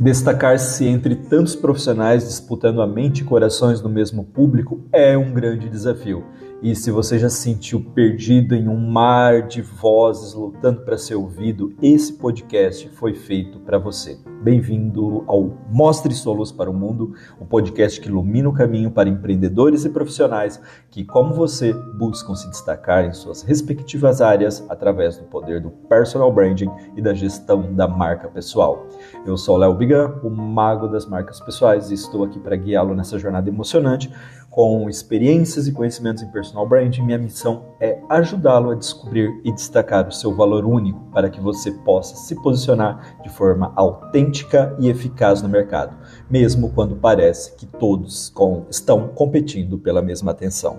Destacar-se entre tantos profissionais disputando a mente e corações do mesmo público é um grande desafio. E se você já se sentiu perdido em um mar de vozes lutando para ser ouvido, esse podcast foi feito para você. Bem-vindo ao Mostre Luz para o Mundo, o um podcast que ilumina o caminho para empreendedores e profissionais que, como você, buscam se destacar em suas respectivas áreas através do poder do personal branding e da gestão da marca pessoal. Eu sou Léo Bigan, o mago das marcas pessoais, e estou aqui para guiá-lo nessa jornada emocionante com experiências e conhecimentos em personal branding, minha missão é ajudá-lo a descobrir e destacar o seu valor único para que você possa se posicionar de forma autêntica e eficaz no mercado, mesmo quando parece que todos com, estão competindo pela mesma atenção.